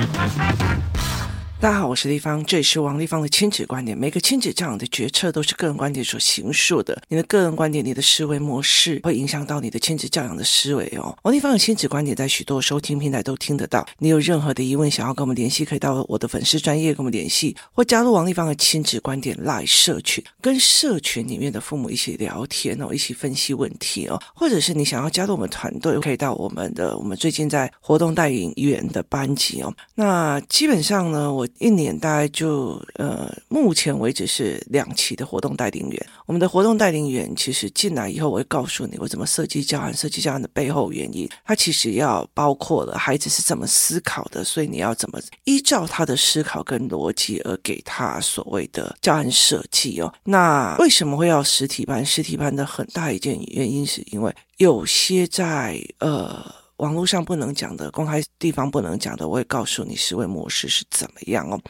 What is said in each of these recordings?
すいません。大家好，我是丽芳，这里是王丽芳的亲子观点。每个亲子这样的决策都是个人观点所形塑的。你的个人观点，你的思维模式会影响到你的亲子教养的思维哦。王丽芳的亲子观点在许多收听平台都听得到。你有任何的疑问想要跟我们联系，可以到我的粉丝专业跟我们联系，或加入王丽芳的亲子观点 Live 社群，跟社群里面的父母一起聊天哦，一起分析问题哦。或者是你想要加入我们团队，可以到我们的我们最近在活动带领员的班级哦。那基本上呢，我。一年大概就呃，目前为止是两期的活动带领员。我们的活动带领员其实进来以后，我会告诉你我怎么设计教案，设计教案的背后原因。它其实要包括了孩子是怎么思考的，所以你要怎么依照他的思考跟逻辑而给他所谓的教案设计哦。那为什么会要实体班？实体班的很大一件原因是因为有些在呃。网络上不能讲的，公开地方不能讲的，我也告诉你思维模式是怎么样哦。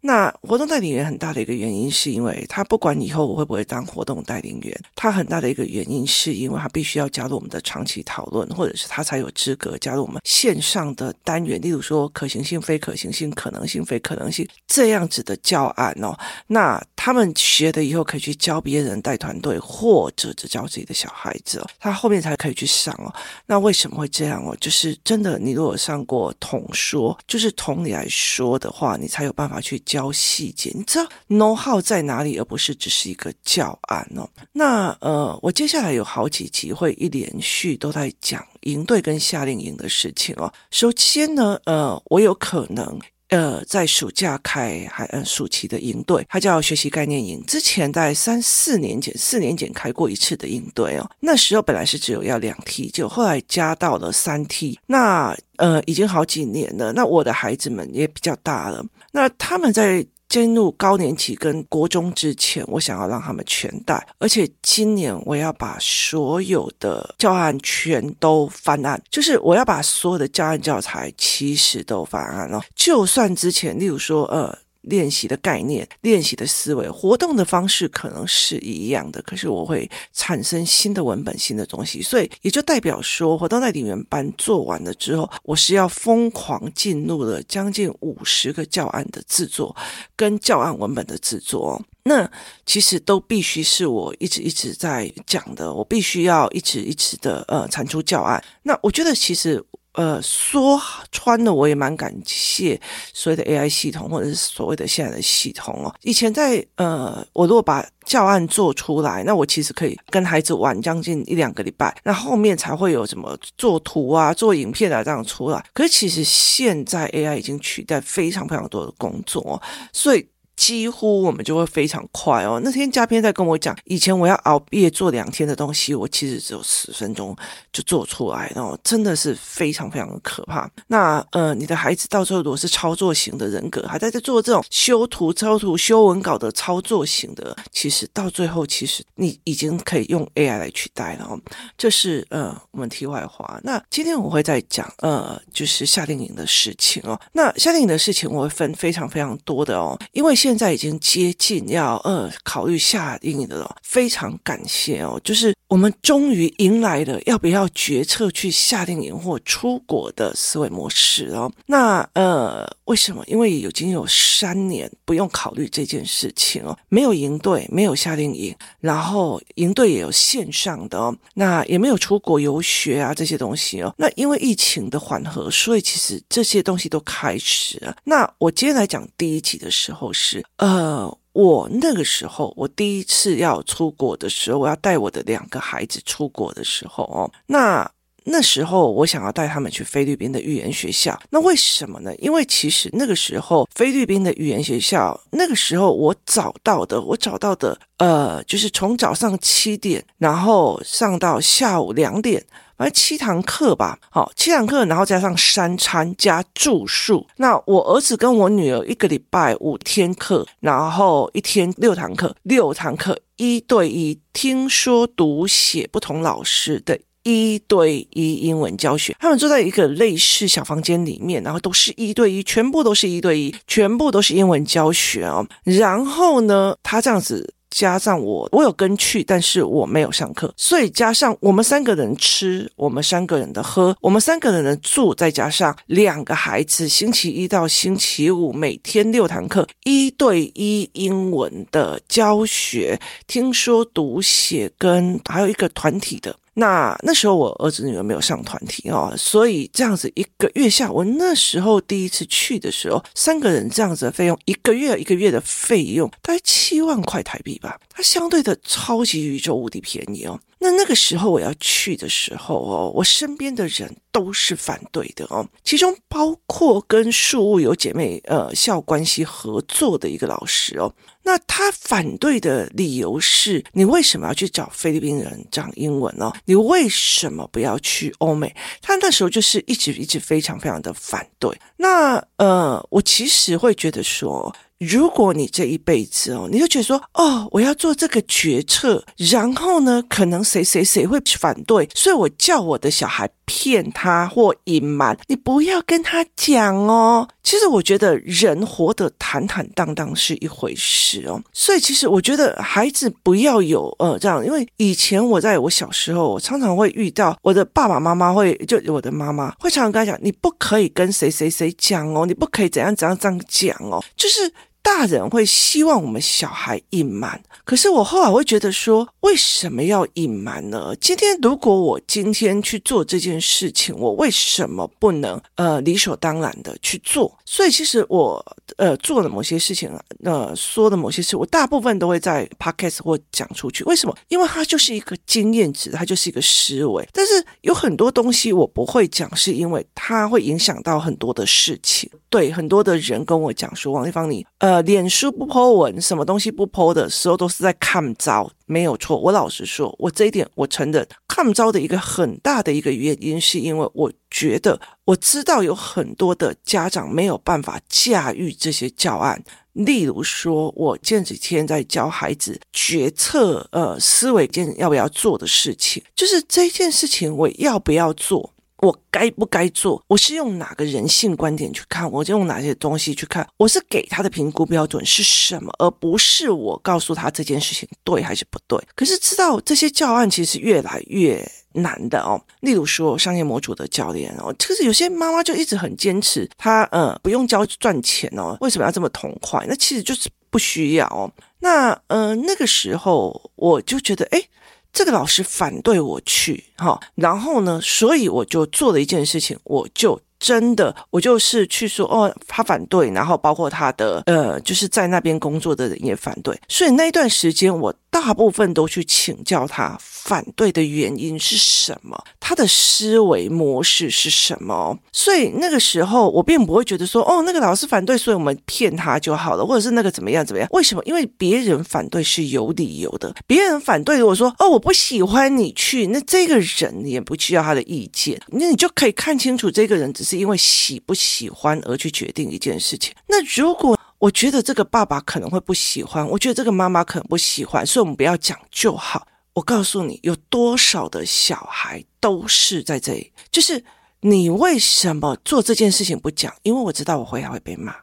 那活动带领员很大的一个原因，是因为他不管以后我会不会当活动带领员，他很大的一个原因，是因为他必须要加入我们的长期讨论，或者是他才有资格加入我们线上的单元，例如说可行性、非可行性、可能性、非可能性这样子的教案哦。那他们学的以后可以去教别人带团队，或者只教自己的小孩子哦，他后面才可以去上哦。那为什么会这样哦？就是真的，你如果上过统说，就是同理来说的话，你才有办法去。教细节，你知道 know how 在哪里，而不是只是一个教案哦。那呃，我接下来有好几集会一连续都在讲营队跟夏令营的事情哦。首先呢，呃，我有可能呃在暑假开还嗯暑期的营队，它叫学习概念营。之前在三四年前，四年前开过一次的营队哦。那时候本来是只有要两梯，就后来加到了三梯。那呃，已经好几年了。那我的孩子们也比较大了。那他们在进入高年级跟国中之前，我想要让他们全带。而且今年我要把所有的教案全都翻案，就是我要把所有的教案教材其实都翻案了。就算之前，例如说，呃。练习的概念、练习的思维、活动的方式可能是一样的，可是我会产生新的文本、新的东西，所以也就代表说，活动代理员班做完了之后，我是要疯狂进入了将近五十个教案的制作跟教案文本的制作。那其实都必须是我一直一直在讲的，我必须要一直一直的呃产出教案。那我觉得其实。呃，说穿了，我也蛮感谢所谓的 AI 系统，或者是所谓的现在的系统哦。以前在呃，我如果把教案做出来，那我其实可以跟孩子玩将近一两个礼拜，那后面才会有什么做图啊、做影片啊这样出来。可是其实现在 AI 已经取代非常非常多的工作，所以。几乎我们就会非常快哦。那天嘉宾在跟我讲，以前我要熬夜做两天的东西，我其实只有十分钟就做出来哦，真的是非常非常的可怕。那呃，你的孩子到时候如果是操作型的人格，还在在做这种修图、操图、修文稿的操作型的，其实到最后，其实你已经可以用 AI 来取代了哦。这是呃，我们题外话。那今天我会再讲呃，就是夏令营的事情哦。那夏令营的事情我会分非常非常多的哦，因为现现在已经接近要呃考虑夏令营的了，非常感谢哦，就是我们终于迎来了要不要决策去夏令营或出国的思维模式哦。那呃为什么？因为已经有三年不用考虑这件事情哦，没有营队，没有夏令营，然后营队也有线上的哦，那也没有出国游学啊这些东西哦。那因为疫情的缓和，所以其实这些东西都开始了。那我今天来讲第一集的时候是。呃，我那个时候，我第一次要出国的时候，我要带我的两个孩子出国的时候哦，那那时候我想要带他们去菲律宾的语言学校，那为什么呢？因为其实那个时候菲律宾的语言学校，那个时候我找到的，我找到的，呃，就是从早上七点，然后上到下午两点。反正七堂课吧，好，七堂课，然后加上三餐加住宿。那我儿子跟我女儿一个礼拜五天课，然后一天六堂课，六堂课一对一听说读写不同老师的一对一英文教学。他们坐在一个类似小房间里面，然后都是一对一，全部都是一对一，全部都是英文教学哦。然后呢，他这样子。加上我，我有跟去，但是我没有上课，所以加上我们三个人吃，我们三个人的喝，我们三个人的住，再加上两个孩子，星期一到星期五每天六堂课，一对一英文的教学，听说读写跟还有一个团体的。那那时候我儿子女儿没有上团体哦，所以这样子一个月下，我那时候第一次去的时候，三个人这样子的费用，一个月一个月的费用大概七万块台币吧，它相对的超级宇宙无敌便宜哦。那那个时候我要去的时候哦，我身边的人都是反对的哦，其中包括跟树屋有姐妹呃校关系合作的一个老师哦。那他反对的理由是：你为什么要去找菲律宾人讲英文呢？你为什么不要去欧美？他那时候就是一直一直非常非常的反对。那呃，我其实会觉得说。如果你这一辈子哦，你就觉得说哦，我要做这个决策，然后呢，可能谁谁谁会反对，所以我叫我的小孩骗他或隐瞒，你不要跟他讲哦。其实我觉得人活得坦坦荡荡是一回事哦，所以其实我觉得孩子不要有呃这样，因为以前我在我小时候，我常常会遇到我的爸爸妈妈会，就我的妈妈会常常跟他讲，你不可以跟谁谁谁讲哦，你不可以怎样怎样这样讲哦，就是。大人会希望我们小孩隐瞒，可是我后来会觉得说，为什么要隐瞒呢？今天如果我今天去做这件事情，我为什么不能呃理所当然的去做？所以其实我呃做的某些事情，呃说的某些事，我大部分都会在 podcast 或讲出去。为什么？因为它就是一个经验值，它就是一个思维。但是有很多东西我不会讲，是因为它会影响到很多的事情。对，很多的人跟我讲说，王丽芳你呃。呃脸书不 po 文，什么东西不 po 的时候，都是在看招，没有错。我老实说，我这一点我承认，看招的一个很大的一个原因，是因为我觉得我知道有很多的家长没有办法驾驭这些教案。例如说，我前几天在教孩子决策，呃，思维件要不要做的事情，就是这件事情我要不要做。我该不该做？我是用哪个人性观点去看？我就用哪些东西去看？我是给他的评估标准是什么，而不是我告诉他这件事情对还是不对。可是知道这些教案其实越来越难的哦。例如说商业模组的教练哦，就是有些妈妈就一直很坚持，她呃不用教赚钱哦，为什么要这么痛快？那其实就是不需要哦。那呃那个时候我就觉得哎。诶这个老师反对我去，哈，然后呢，所以我就做了一件事情，我就。真的，我就是去说哦，他反对，然后包括他的呃，就是在那边工作的人也反对，所以那一段时间我大部分都去请教他反对的原因是什么，他的思维模式是什么。所以那个时候我并不会觉得说哦，那个老师反对，所以我们骗他就好了，或者是那个怎么样怎么样？为什么？因为别人反对是有理由的，别人反对我说哦，我不喜欢你去，那这个人也不需要他的意见，那你就可以看清楚这个人只。是因为喜不喜欢而去决定一件事情。那如果我觉得这个爸爸可能会不喜欢，我觉得这个妈妈可能不喜欢，所以我们不要讲就好。我告诉你，有多少的小孩都是在这里，就是你为什么做这件事情不讲？因为我知道我回来会被骂，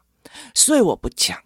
所以我不讲。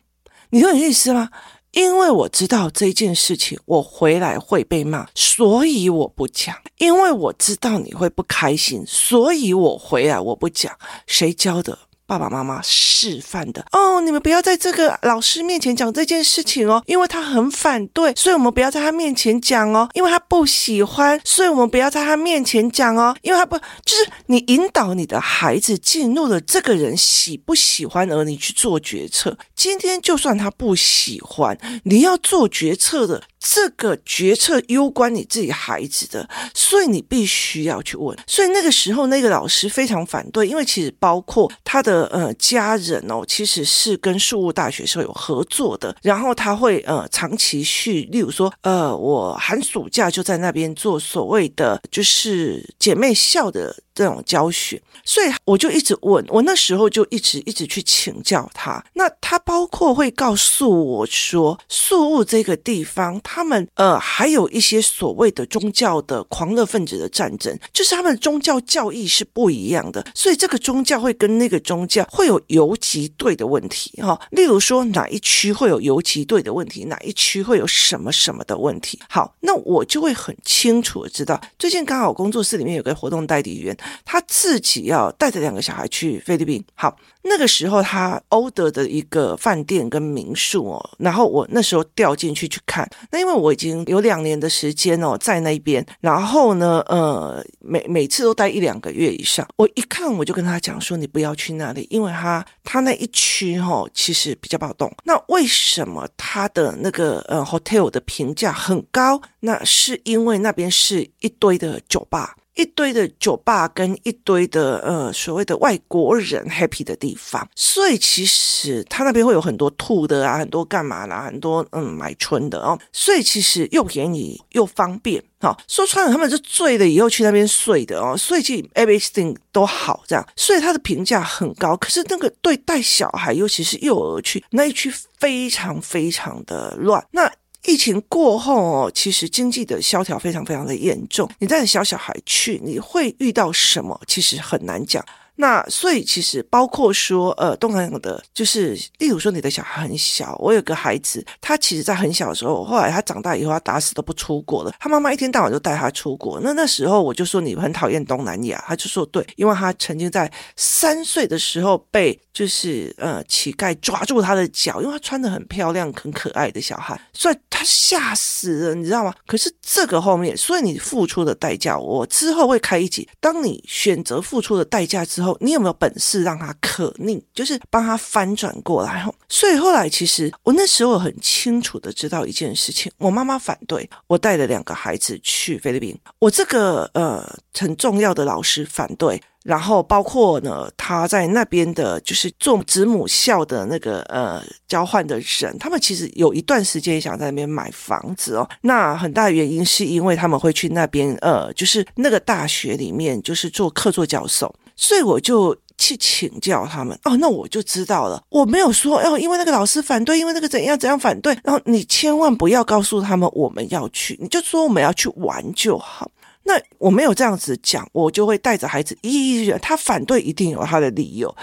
你懂我意思吗？因为我知道这件事情，我回来会被骂，所以我不讲。因为我知道你会不开心，所以我回来我不讲。谁教的？爸爸妈妈示范的哦，你们不要在这个老师面前讲这件事情哦，因为他很反对，所以我们不要在他面前讲哦，因为他不喜欢，所以我们不要在他面前讲哦，因为他不就是你引导你的孩子进入了这个人喜不喜欢，而你去做决策。今天就算他不喜欢，你要做决策的。这个决策攸关你自己孩子的，所以你必须要去问。所以那个时候，那个老师非常反对，因为其实包括他的呃家人哦，其实是跟树屋大学是有合作的。然后他会呃长期去，例如说呃，我寒暑假就在那边做所谓的就是姐妹校的。这种教学，所以我就一直问，我那时候就一直一直去请教他。那他包括会告诉我说，宿雾这个地方，他们呃还有一些所谓的宗教的狂热分子的战争，就是他们宗教教义是不一样的，所以这个宗教会跟那个宗教会有游击队的问题哈。例如说哪一区会有游击队的问题，哪一区会有什么什么的问题。好，那我就会很清楚的知道，最近刚好工作室里面有个活动代理员，他自己要带着两个小孩去菲律宾。好。那个时候他欧德的一个饭店跟民宿哦，然后我那时候掉进去去看，那因为我已经有两年的时间哦在那边，然后呢，呃，每每次都待一两个月以上，我一看我就跟他讲说，你不要去那里，因为他他那一区、哦、其实比较暴动。那为什么他的那个呃 hotel 的评价很高？那是因为那边是一堆的酒吧。一堆的酒吧跟一堆的呃所谓的外国人 happy 的地方，所以其实他那边会有很多吐的啊，很多干嘛啦，很多嗯买春的哦，所以其实又便宜又方便，好、哦、说穿了他们是醉了以后去那边睡的哦，所以其实 everything 都好这样，所以他的评价很高。可是那个对带小孩，尤其是幼儿区那一区非常非常的乱，那。疫情过后哦，其实经济的萧条非常非常的严重。你带着小小孩去，你会遇到什么？其实很难讲。那所以其实包括说，呃，东南亚的，就是例如说你的小孩很小，我有个孩子，他其实在很小的时候，后来他长大以后，他打死都不出国了。他妈妈一天到晚就带他出国。那那时候我就说你很讨厌东南亚，他就说对，因为他曾经在三岁的时候被就是呃乞丐抓住他的脚，因为他穿的很漂亮、很可爱的小孩，所以他吓死了，你知道吗？可是这个后面，所以你付出的代价，我之后会开一集，当你选择付出的代价之后。你有没有本事让他可逆，就是帮他翻转过来？所以后来其实我那时候很清楚的知道一件事情，我妈妈反对我带了两个孩子去菲律宾，我这个呃很重要的老师反对，然后包括呢他在那边的就是做子母校的那个呃交换的人，他们其实有一段时间想在那边买房子哦。那很大原因是因为他们会去那边呃就是那个大学里面就是做客座教授。所以我就去请教他们哦，那我就知道了。我没有说哦，因为那个老师反对，因为那个怎样怎样反对。然后你千万不要告诉他们我们要去，你就说我们要去玩就好。那我没有这样子讲，我就会带着孩子一一，他反对一定有他的理由。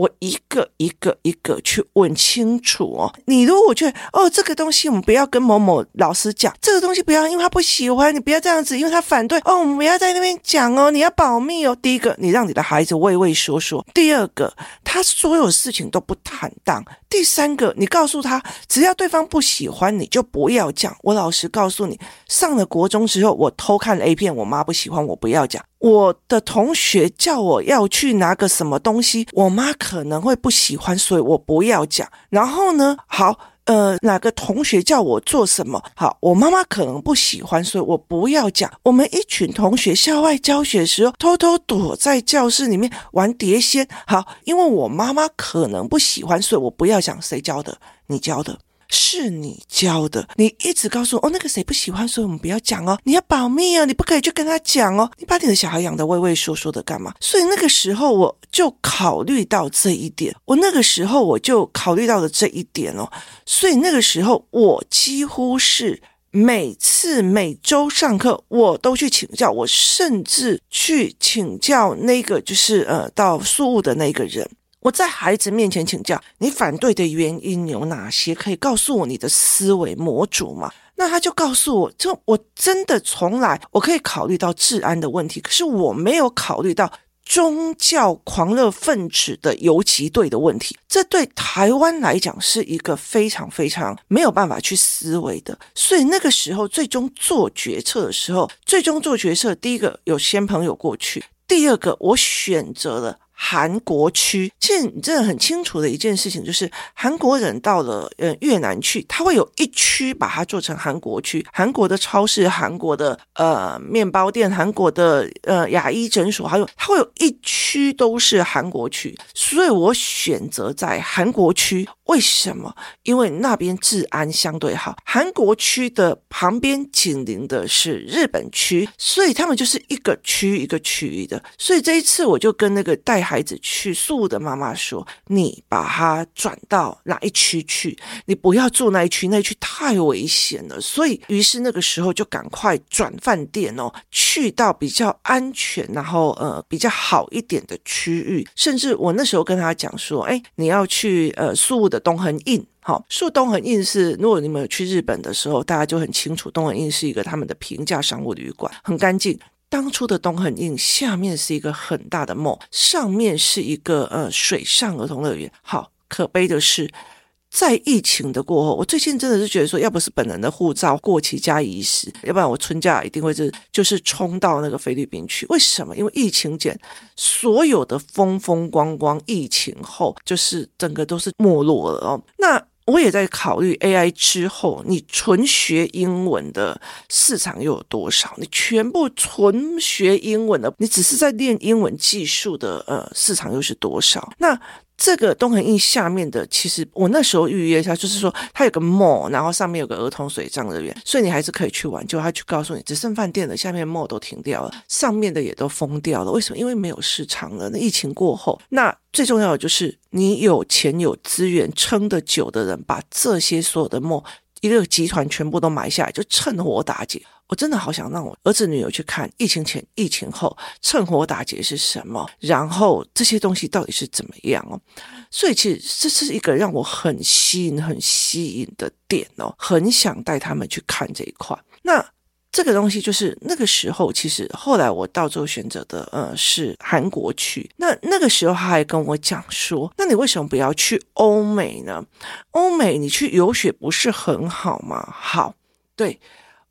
我一个一个一个去问清楚哦。你如果觉得哦，这个东西我们不要跟某某老师讲，这个东西不要，因为他不喜欢，你不要这样子，因为他反对哦，我们不要在那边讲哦，你要保密哦。第一个，你让你的孩子畏畏缩缩；第二个，他所有事情都不坦荡；第三个，你告诉他，只要对方不喜欢，你就不要讲。我老实告诉你，上了国中之后，我偷看 A 片，我妈不喜欢，我不要讲。我的同学叫我要去拿个什么东西，我妈可能会不喜欢，所以我不要讲。然后呢，好，呃，哪个同学叫我做什么，好，我妈妈可能不喜欢，所以我不要讲。我们一群同学校外教学的时候，偷偷躲在教室里面玩碟仙，好，因为我妈妈可能不喜欢，所以我不要讲谁教的，你教的。是你教的，你一直告诉我哦，那个谁不喜欢，所以我们不要讲哦，你要保密哦，你不可以去跟他讲哦，你把你的小孩养得畏畏缩缩的干嘛？所以那个时候我就考虑到这一点，我那个时候我就考虑到了这一点哦，所以那个时候我几乎是每次每周上课我都去请教，我甚至去请教那个就是呃到宿雾的那个人。我在孩子面前请教，你反对的原因有哪些？可以告诉我你的思维模组吗？那他就告诉我，就我真的从来我可以考虑到治安的问题，可是我没有考虑到宗教狂热分子的游击队的问题。这对台湾来讲是一个非常非常没有办法去思维的。所以那个时候最终做决策的时候，最终做决策，第一个有先朋友过去，第二个我选择了。韩国区。其实你真的很清楚的一件事情，就是韩国人到了呃越南去，他会有一区把它做成韩国区，韩国的超市、韩国的呃面包店、韩国的呃牙医诊所，还有它会有一区都是韩国区，所以我选择在韩国区。为什么？因为那边治安相对好。韩国区的旁边紧邻的是日本区，所以他们就是一个区一个区域的。所以这一次我就跟那个带孩子去宿的妈妈说：“你把他转到哪一区去？你不要住那一区，那一区太危险了。”所以，于是那个时候就赶快转饭店哦，去到比较安全，然后呃比较好一点的区域。甚至我那时候跟他讲说：“哎，你要去呃宿的。”东横印，好，说东横印是，如果你们有去日本的时候，大家就很清楚，东横印是一个他们的平价商务旅馆，很干净。当初的东横印下面是一个很大的梦上面是一个呃水上儿童乐园。好，可悲的是。在疫情的过后，我最近真的是觉得说，要不是本人的护照过期加遗失，要不然我春假一定会是就是冲到那个菲律宾去。为什么？因为疫情前所有的风风光光，疫情后就是整个都是没落了哦。那我也在考虑 AI 之后，你纯学英文的市场又有多少？你全部纯学英文的，你只是在练英文技术的呃市场又是多少？那这个东恒印下面的，其实我那时候预约一下，就是说它有个 mall，然后上面有个儿童水上乐园，所以你还是可以去玩。就他去告诉你，只剩饭店了，下面 mall 都停掉了，上面的也都封掉了。为什么？因为没有市场了。那疫情过后，那最重要的就是你有钱有资源撑得久的人，把这些所有的 mall 一个集团全部都买下来，就趁火打劫。我真的好想让我儿子女儿去看疫情前、疫情后趁火打劫是什么，然后这些东西到底是怎么样哦？所以其实这是一个让我很吸引、很吸引的点哦，很想带他们去看这一块。那这个东西就是那个时候，其实后来我到最后选择的呃是韩国去。那那个时候他还跟我讲说：“那你为什么不要去欧美呢？欧美你去游学不是很好吗？”好，对。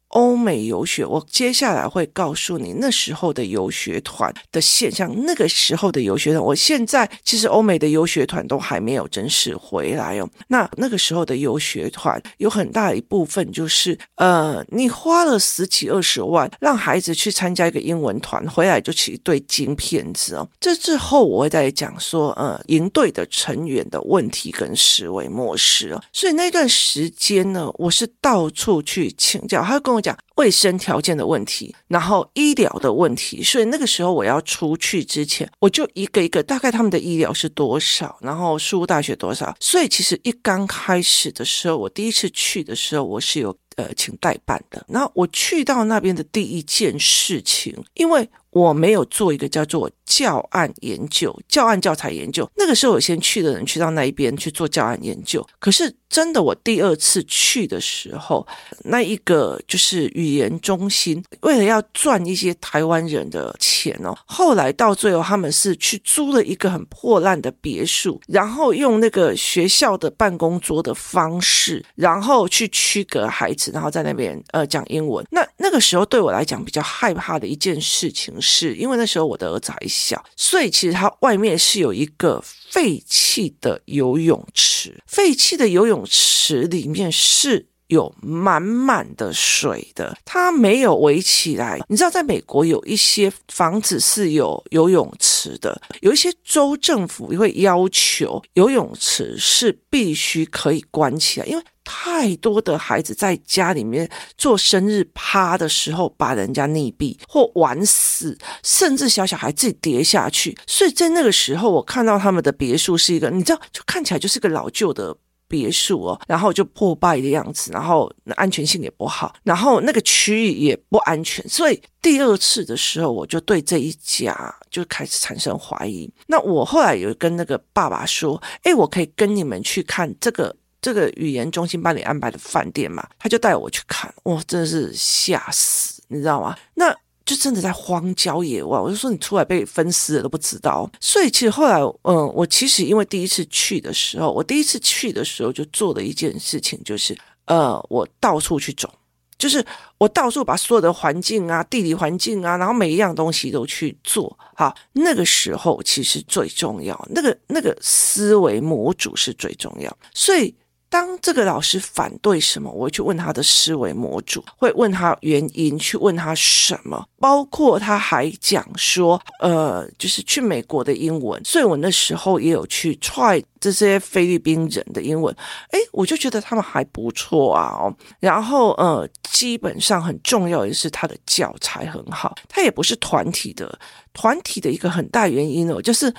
欧美游学，我接下来会告诉你那时候的游学团的现象。那个时候的游学团，我现在其实欧美的游学团都还没有正式回来哦。那那个时候的游学团有很大一部分就是，呃，你花了十几二十万让孩子去参加一个英文团，回来就起一堆金片子哦。这之后我会再讲说，呃，营队的成员的问题跟思维模式哦。所以那段时间呢，我是到处去请教，他跟我。讲卫生条件的问题，然后医疗的问题，所以那个时候我要出去之前，我就一个一个大概他们的医疗是多少，然后输入大学多少。所以其实一刚开始的时候，我第一次去的时候，我是有呃请代办的。然后我去到那边的第一件事情，因为我没有做一个叫做教案研究、教案教材研究。那个时候我先去的人去到那一边去做教案研究，可是。真的，我第二次去的时候，那一个就是语言中心，为了要赚一些台湾人的钱哦，后来到最后他们是去租了一个很破烂的别墅，然后用那个学校的办公桌的方式，然后去区隔孩子，然后在那边呃讲英文。那那个时候对我来讲比较害怕的一件事情是，因为那时候我的儿子还小，所以其实它外面是有一个。废弃的游泳池，废弃的游泳池里面是有满满的水的，它没有围起来。你知道，在美国有一些房子是有游泳池的，有一些州政府会要求游泳池是必须可以关起来，因为。太多的孩子在家里面做生日趴的时候，把人家溺毙或玩死，甚至小小孩自己跌下去。所以在那个时候，我看到他们的别墅是一个，你知道，就看起来就是个老旧的别墅哦，然后就破败的样子，然后安全性也不好，然后那个区域也不安全。所以第二次的时候，我就对这一家就开始产生怀疑。那我后来有跟那个爸爸说：“诶，我可以跟你们去看这个。”这个语言中心帮你安排的饭店嘛，他就带我去看，哇，真的是吓死，你知道吗？那就真的在荒郊野外，我就说你出来被分尸了都不知道。所以其实后来，嗯，我其实因为第一次去的时候，我第一次去的时候就做了一件事情，就是呃，我到处去走。就是我到处把所有的环境啊、地理环境啊，然后每一样东西都去做。好，那个时候其实最重要，那个那个思维模组是最重要，所以。当这个老师反对什么，我会去问他的思维模组，会问他原因，去问他什么，包括他还讲说，呃，就是去美国的英文，所以我那时候也有去 try 这些菲律宾人的英文，诶，我就觉得他们还不错啊，哦，然后呃，基本上很重要的是他的教材很好，他也不是团体的，团体的一个很大原因哦，就是。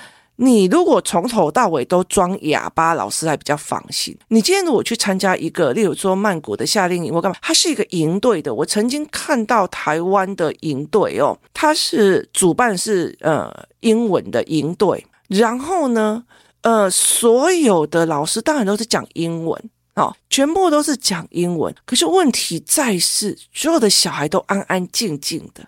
你如果从头到尾都装哑巴，老师还比较放心。你今天如果去参加一个，例如说曼谷的夏令营，我干嘛？它是一个营队的。我曾经看到台湾的营队哦，它是主办是呃英文的营队，然后呢，呃，所有的老师当然都是讲英文哦，全部都是讲英文。可是问题在是，所有的小孩都安安静静的。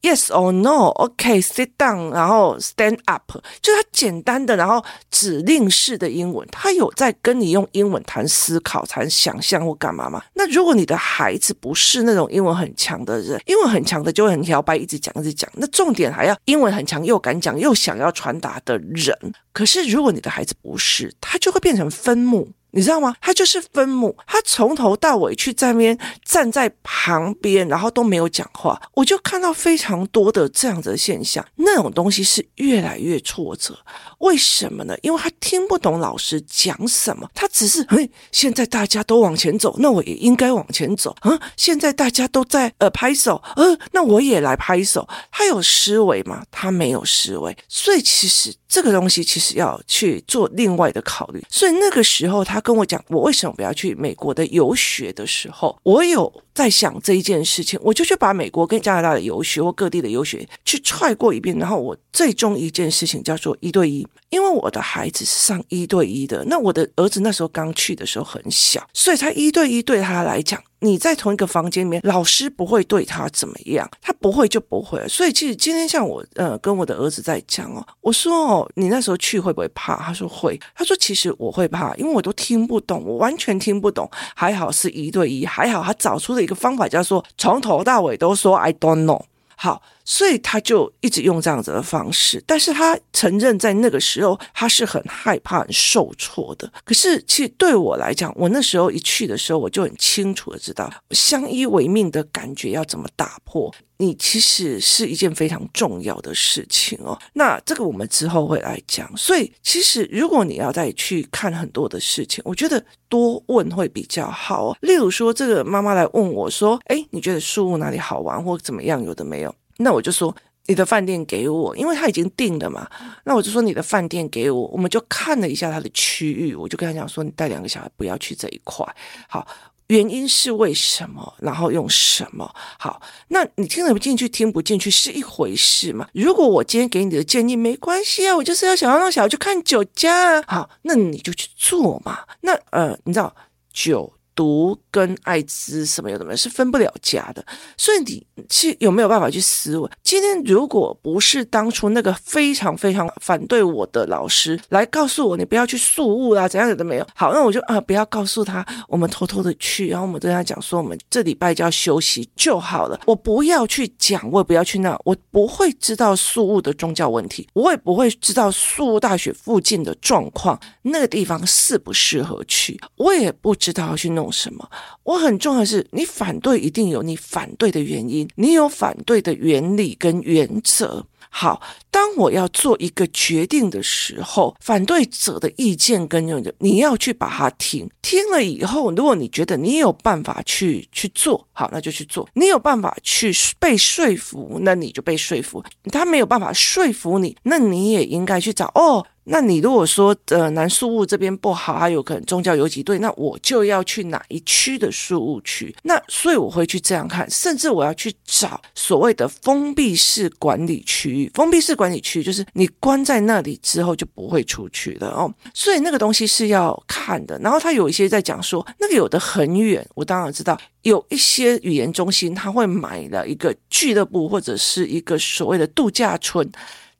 Yes or no? OK, sit down，然后 stand up，就是他简单的，然后指令式的英文，他有在跟你用英文谈思考、谈想象或干嘛吗？那如果你的孩子不是那种英文很强的人，英文很强的就会很摇摆，一直讲一直讲。那重点还要英文很强又敢讲又想要传达的人。可是如果你的孩子不是，他就会变成分母。你知道吗？他就是分母，他从头到尾去在那边站在旁边，然后都没有讲话。我就看到非常多的这样子的现象，那种东西是越来越挫折。为什么呢？因为他听不懂老师讲什么，他只是，嘿，现在大家都往前走，那我也应该往前走。嗯，现在大家都在呃拍手，呃，那我也来拍手。他有思维吗？他没有思维。所以其实这个东西其实要去做另外的考虑。所以那个时候他。跟我讲，我为什么不要去美国的游学的时候，我有在想这一件事情，我就去把美国跟加拿大的游学或各地的游学去踹过一遍，然后我最终一件事情叫做一对一，因为我的孩子是上一对一的，那我的儿子那时候刚去的时候很小，所以他一对一对他来讲。你在同一个房间里面，老师不会对他怎么样，他不会就不会。所以其实今天像我，呃，跟我的儿子在讲哦，我说哦，你那时候去会不会怕？他说会。他说其实我会怕，因为我都听不懂，我完全听不懂。还好是一对一，还好他找出了一个方法，叫做从头到尾都说 I don't know。好。所以他就一直用这样子的方式，但是他承认在那个时候他是很害怕、很受挫的。可是其实对我来讲，我那时候一去的时候，我就很清楚的知道相依为命的感觉要怎么打破。你其实是一件非常重要的事情哦。那这个我们之后会来讲。所以其实如果你要再去看很多的事情，我觉得多问会比较好哦。例如说，这个妈妈来问我说：“诶，你觉得宿雾哪里好玩或怎么样？有的没有？”那我就说你的饭店给我，因为他已经订了嘛。那我就说你的饭店给我，我们就看了一下他的区域，我就跟他讲说，你带两个小孩不要去这一块。好，原因是为什么？然后用什么？好，那你听得进去听不进去是一回事嘛。如果我今天给你的建议没关系啊，我就是要想要让小孩去看酒家。好，那你就去做嘛。那呃，你知道酒。毒跟艾滋什么有的没是分不了家的，所以你去有没有办法去思维？今天如果不是当初那个非常非常反对我的老师来告诉我，你不要去宿雾啊，怎样有的没有？好，那我就啊不要告诉他，我们偷偷的去，然后我们跟他讲说，我们这礼拜就要休息就好了。我不要去讲，我也不要去那，我不会知道宿雾的宗教问题，我也不会知道宿雾大学附近的状况，那个地方适不适合去，我也不知道要去弄。什么？我很重要的是，你反对一定有你反对的原因，你有反对的原理跟原则。好，当我要做一个决定的时候，反对者的意见跟有你要去把它听，听了以后，如果你觉得你有办法去去做好，那就去做；你有办法去被说服，那你就被说服；他没有办法说服你，那你也应该去找哦。那你如果说呃南宿雾这边不好，还有可能宗教游击队，那我就要去哪一区的宿雾区？那所以我会去这样看，甚至我要去找所谓的封闭式管理区域。封闭式管理区就是你关在那里之后就不会出去了哦。所以那个东西是要看的。然后他有一些在讲说，那个有的很远，我当然知道有一些语言中心他会买了一个俱乐部或者是一个所谓的度假村。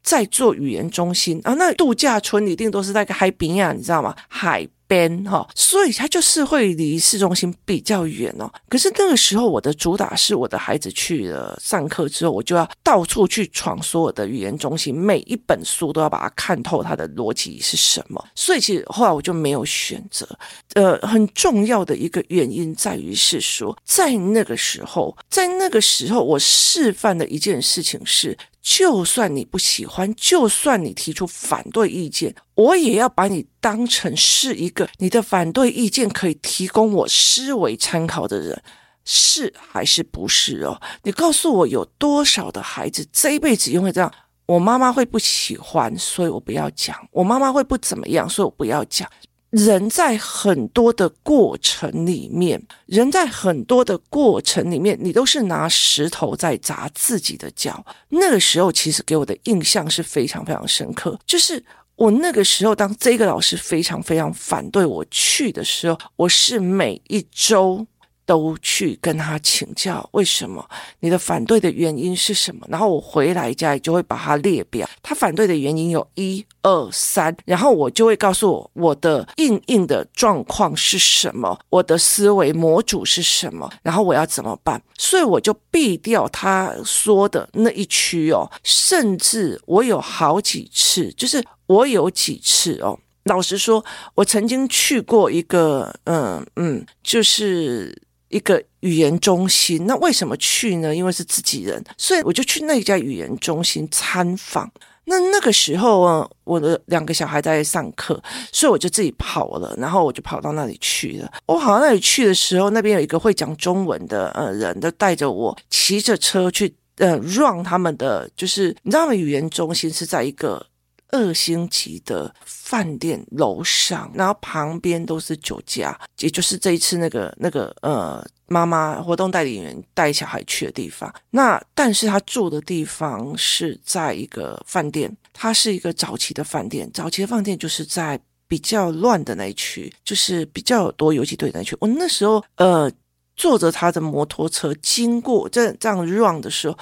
在做语言中心啊，那度假村一定都是在个海边啊，你知道吗？海边哈，所以它就是会离市中心比较远哦。可是那个时候，我的主打是我的孩子去了上课之后，我就要到处去闯所有的语言中心，每一本书都要把它看透，它的逻辑是什么。所以其实后来我就没有选择。呃，很重要的一个原因在于是说，在那个时候，在那个时候，我示范的一件事情是。就算你不喜欢，就算你提出反对意见，我也要把你当成是一个你的反对意见可以提供我思维参考的人，是还是不是哦？你告诉我有多少的孩子这一辈子因为这样，我妈妈会不喜欢，所以我不要讲；我妈妈会不怎么样，所以我不要讲。人在很多的过程里面，人在很多的过程里面，你都是拿石头在砸自己的脚。那个时候，其实给我的印象是非常非常深刻。就是我那个时候，当这个老师非常非常反对我去的时候，我是每一周。都去跟他请教，为什么你的反对的原因是什么？然后我回来家里就会把它列表，他反对的原因有一二三，然后我就会告诉我我的硬硬的状况是什么，我的思维模组是什么，然后我要怎么办？所以我就避掉他说的那一区哦，甚至我有好几次，就是我有几次哦，老实说，我曾经去过一个，嗯嗯，就是。一个语言中心，那为什么去呢？因为是自己人，所以我就去那一家语言中心参访。那那个时候啊，我的两个小孩在上课，所以我就自己跑了，然后我就跑到那里去了。我跑到那里去的时候，那边有一个会讲中文的呃人，就带着我骑着车去呃 run 他们的，就是你知道，他们语言中心是在一个。二星级的饭店楼上，然后旁边都是酒家，也就是这一次那个那个呃妈妈活动代理人带小孩去的地方。那但是他住的地方是在一个饭店，它是一个早期的饭店，早期的饭店就是在比较乱的那一区，就是比较多游击队的那一区。我那时候呃坐着他的摩托车经过这这样 run 的时候，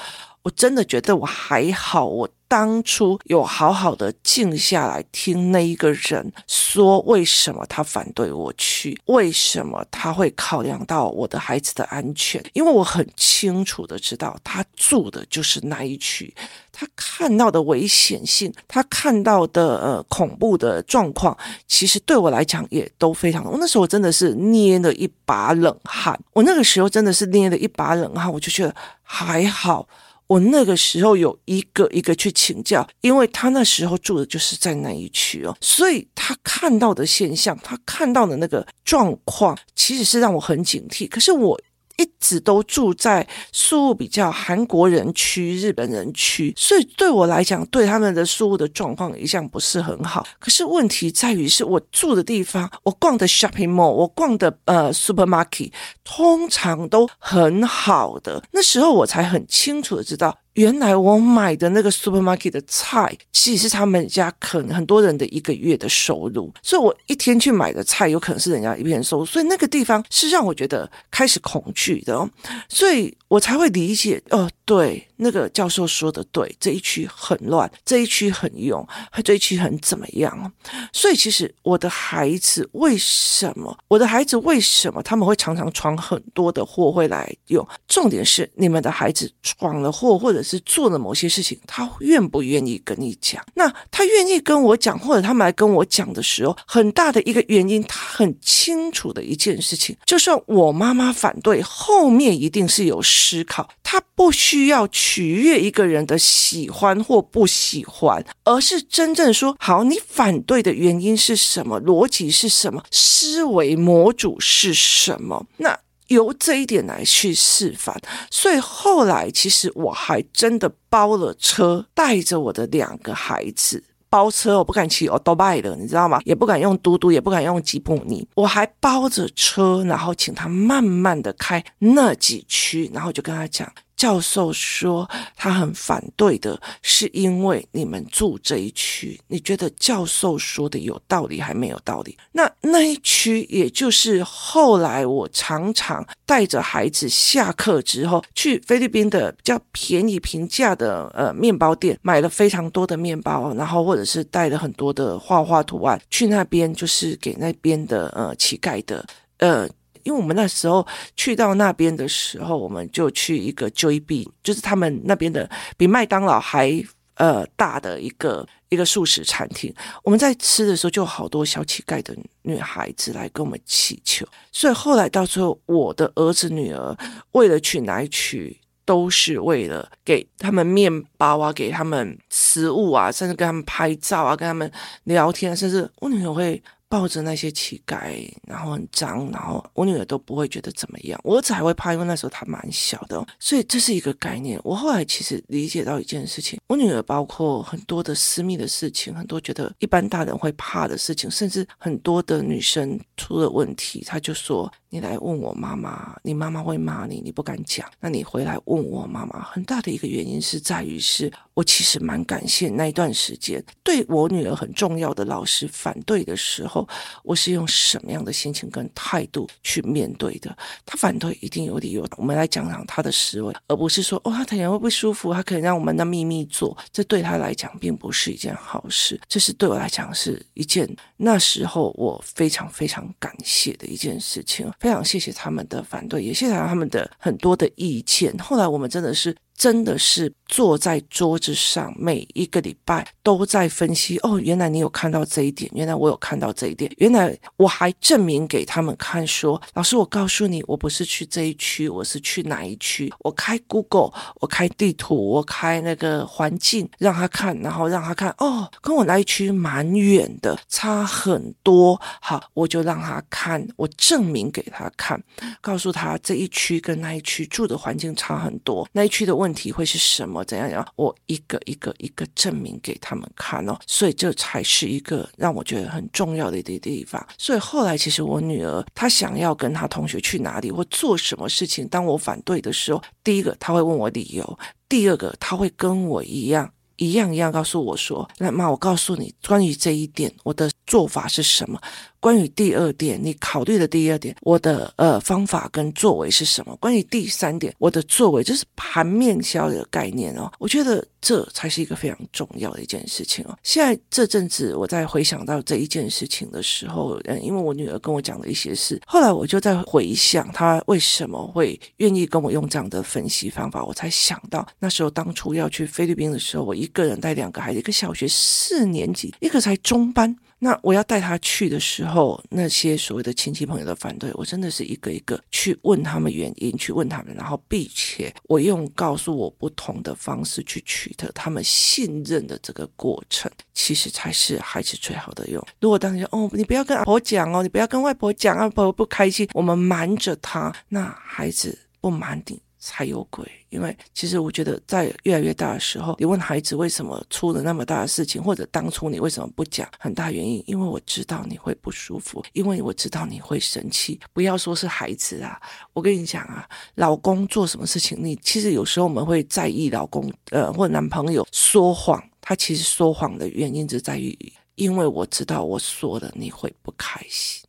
我真的觉得我还好，我。当初有好好的静下来听那一个人说，为什么他反对我去，为什么他会考量到我的孩子的安全？因为我很清楚的知道，他住的就是那一区，他看到的危险性，他看到的呃恐怖的状况，其实对我来讲也都非常。我那时候真的是捏了一把冷汗，我那个时候真的是捏了一把冷汗，我就觉得还好。我那个时候有一个一个去请教，因为他那时候住的就是在那一区哦，所以他看到的现象，他看到的那个状况，其实是让我很警惕。可是我。一直都住在宿务比较韩国人区、日本人区，所以对我来讲，对他们的宿务的状况一向不是很好。可是问题在于，是我住的地方，我逛的 shopping mall，我逛的呃 supermarket，通常都很好的。那时候我才很清楚的知道。原来我买的那个 supermarket 的菜，其实是他们家可能很多人的一个月的收入，所以我一天去买的菜，有可能是人家一片收入，所以那个地方是让我觉得开始恐惧的哦，所以我才会理解哦。对，那个教授说的对，这一区很乱，这一区很用，这一区很怎么样？所以其实我的孩子为什么？我的孩子为什么他们会常常闯很多的祸会来用？重点是你们的孩子闯了祸，或者是做了某些事情，他愿不愿意跟你讲？那他愿意跟我讲，或者他们来跟我讲的时候，很大的一个原因，他很清楚的一件事情，就算我妈妈反对，后面一定是有思考，他不需。需要取悦一个人的喜欢或不喜欢，而是真正说好，你反对的原因是什么？逻辑是什么？思维模组是什么？那由这一点来去示范。所以后来，其实我还真的包了车，带着我的两个孩子。包车，我不敢骑欧多拜的，你知道吗？也不敢用嘟嘟，也不敢用吉普尼。我还包着车，然后请他慢慢的开那几区，然后就跟他讲，教授说他很反对的，是因为你们住这一区。你觉得教授说的有道理还没有道理？那那一区，也就是后来我常常带着孩子下课之后去菲律宾的比较便宜平价的呃面包店买了非常多的面包，然后或者是带了很多的画画图案去那边，就是给那边的呃乞丐的呃。因为我们那时候去到那边的时候，我们就去一个 J B，就是他们那边的比麦当劳还呃大的一个一个素食餐厅。我们在吃的时候，就好多小乞丐的女孩子来跟我们祈求。所以后来到时候，我的儿子女儿为了去哪里去，都是为了给他们面包啊，给他们食物啊，甚至跟他们拍照啊，跟他们聊天，甚至我女儿会。抱着那些乞丐，然后很脏，然后我女儿都不会觉得怎么样，我儿子还会怕，因为那时候他蛮小的，所以这是一个概念。我后来其实理解到一件事情，我女儿包括很多的私密的事情，很多觉得一般大人会怕的事情，甚至很多的女生出了问题，她就说：“你来问我妈妈，你妈妈会骂你，你不敢讲，那你回来问我妈妈。”很大的一个原因是在于是。我其实蛮感谢那一段时间，对我女儿很重要的老师反对的时候，我是用什么样的心情跟态度去面对的？他反对一定有理由，我们来讲讲他的思维，而不是说哦，他可能会不舒服，他可能让我们的秘密做，这对他来讲并不是一件好事。这是对我来讲是一件那时候我非常非常感谢的一件事情，非常谢谢他们的反对，也谢谢他们的很多的意见。后来我们真的是。真的是坐在桌子上，每一个礼拜都在分析。哦，原来你有看到这一点，原来我有看到这一点，原来我还证明给他们看说，老师，我告诉你，我不是去这一区，我是去哪一区？我开 Google，我开地图，我开那个环境让他看，然后让他看，哦，跟我那一区蛮远的，差很多。好，我就让他看，我证明给他看，告诉他这一区跟那一区住的环境差很多，那一区的问。问题会是什么？怎样样？我一个一个一个证明给他们看哦，所以这才是一个让我觉得很重要的一个地方。所以后来，其实我女儿她想要跟她同学去哪里或做什么事情，当我反对的时候，第一个她会问我理由；第二个她会跟我一样。一样一样告诉我说：“那妈，我告诉你，关于这一点，我的做法是什么？关于第二点，你考虑的第二点，我的呃方法跟作为是什么？关于第三点，我的作为就是盘面销的概念哦。我觉得这才是一个非常重要的一件事情哦。现在这阵子我在回想到这一件事情的时候，嗯，因为我女儿跟我讲了一些事，后来我就在回想她为什么会愿意跟我用这样的分析方法，我才想到那时候当初要去菲律宾的时候，我一。个人带两个孩子，一个小学四年级，一个才中班。那我要带他去的时候，那些所谓的亲戚朋友的反对，我真的是一个一个去问他们原因，去问他们，然后并且我用告诉我不同的方式去取得他们信任的这个过程，其实才是孩子最好的用。如果当时哦，你不要跟阿婆讲哦，你不要跟外婆讲，阿婆不开心，我们瞒着他，那孩子不瞒你。才有鬼，因为其实我觉得，在越来越大的时候，你问孩子为什么出了那么大的事情，或者当初你为什么不讲，很大原因，因为我知道你会不舒服，因为我知道你会生气。不要说是孩子啊，我跟你讲啊，老公做什么事情，你其实有时候我们会在意老公，呃，或者男朋友说谎，他其实说谎的原因就在于，因为我知道我说了你会不开心。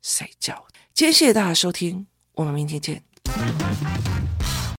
谁叫？今天谢谢大家收听，我们明天见。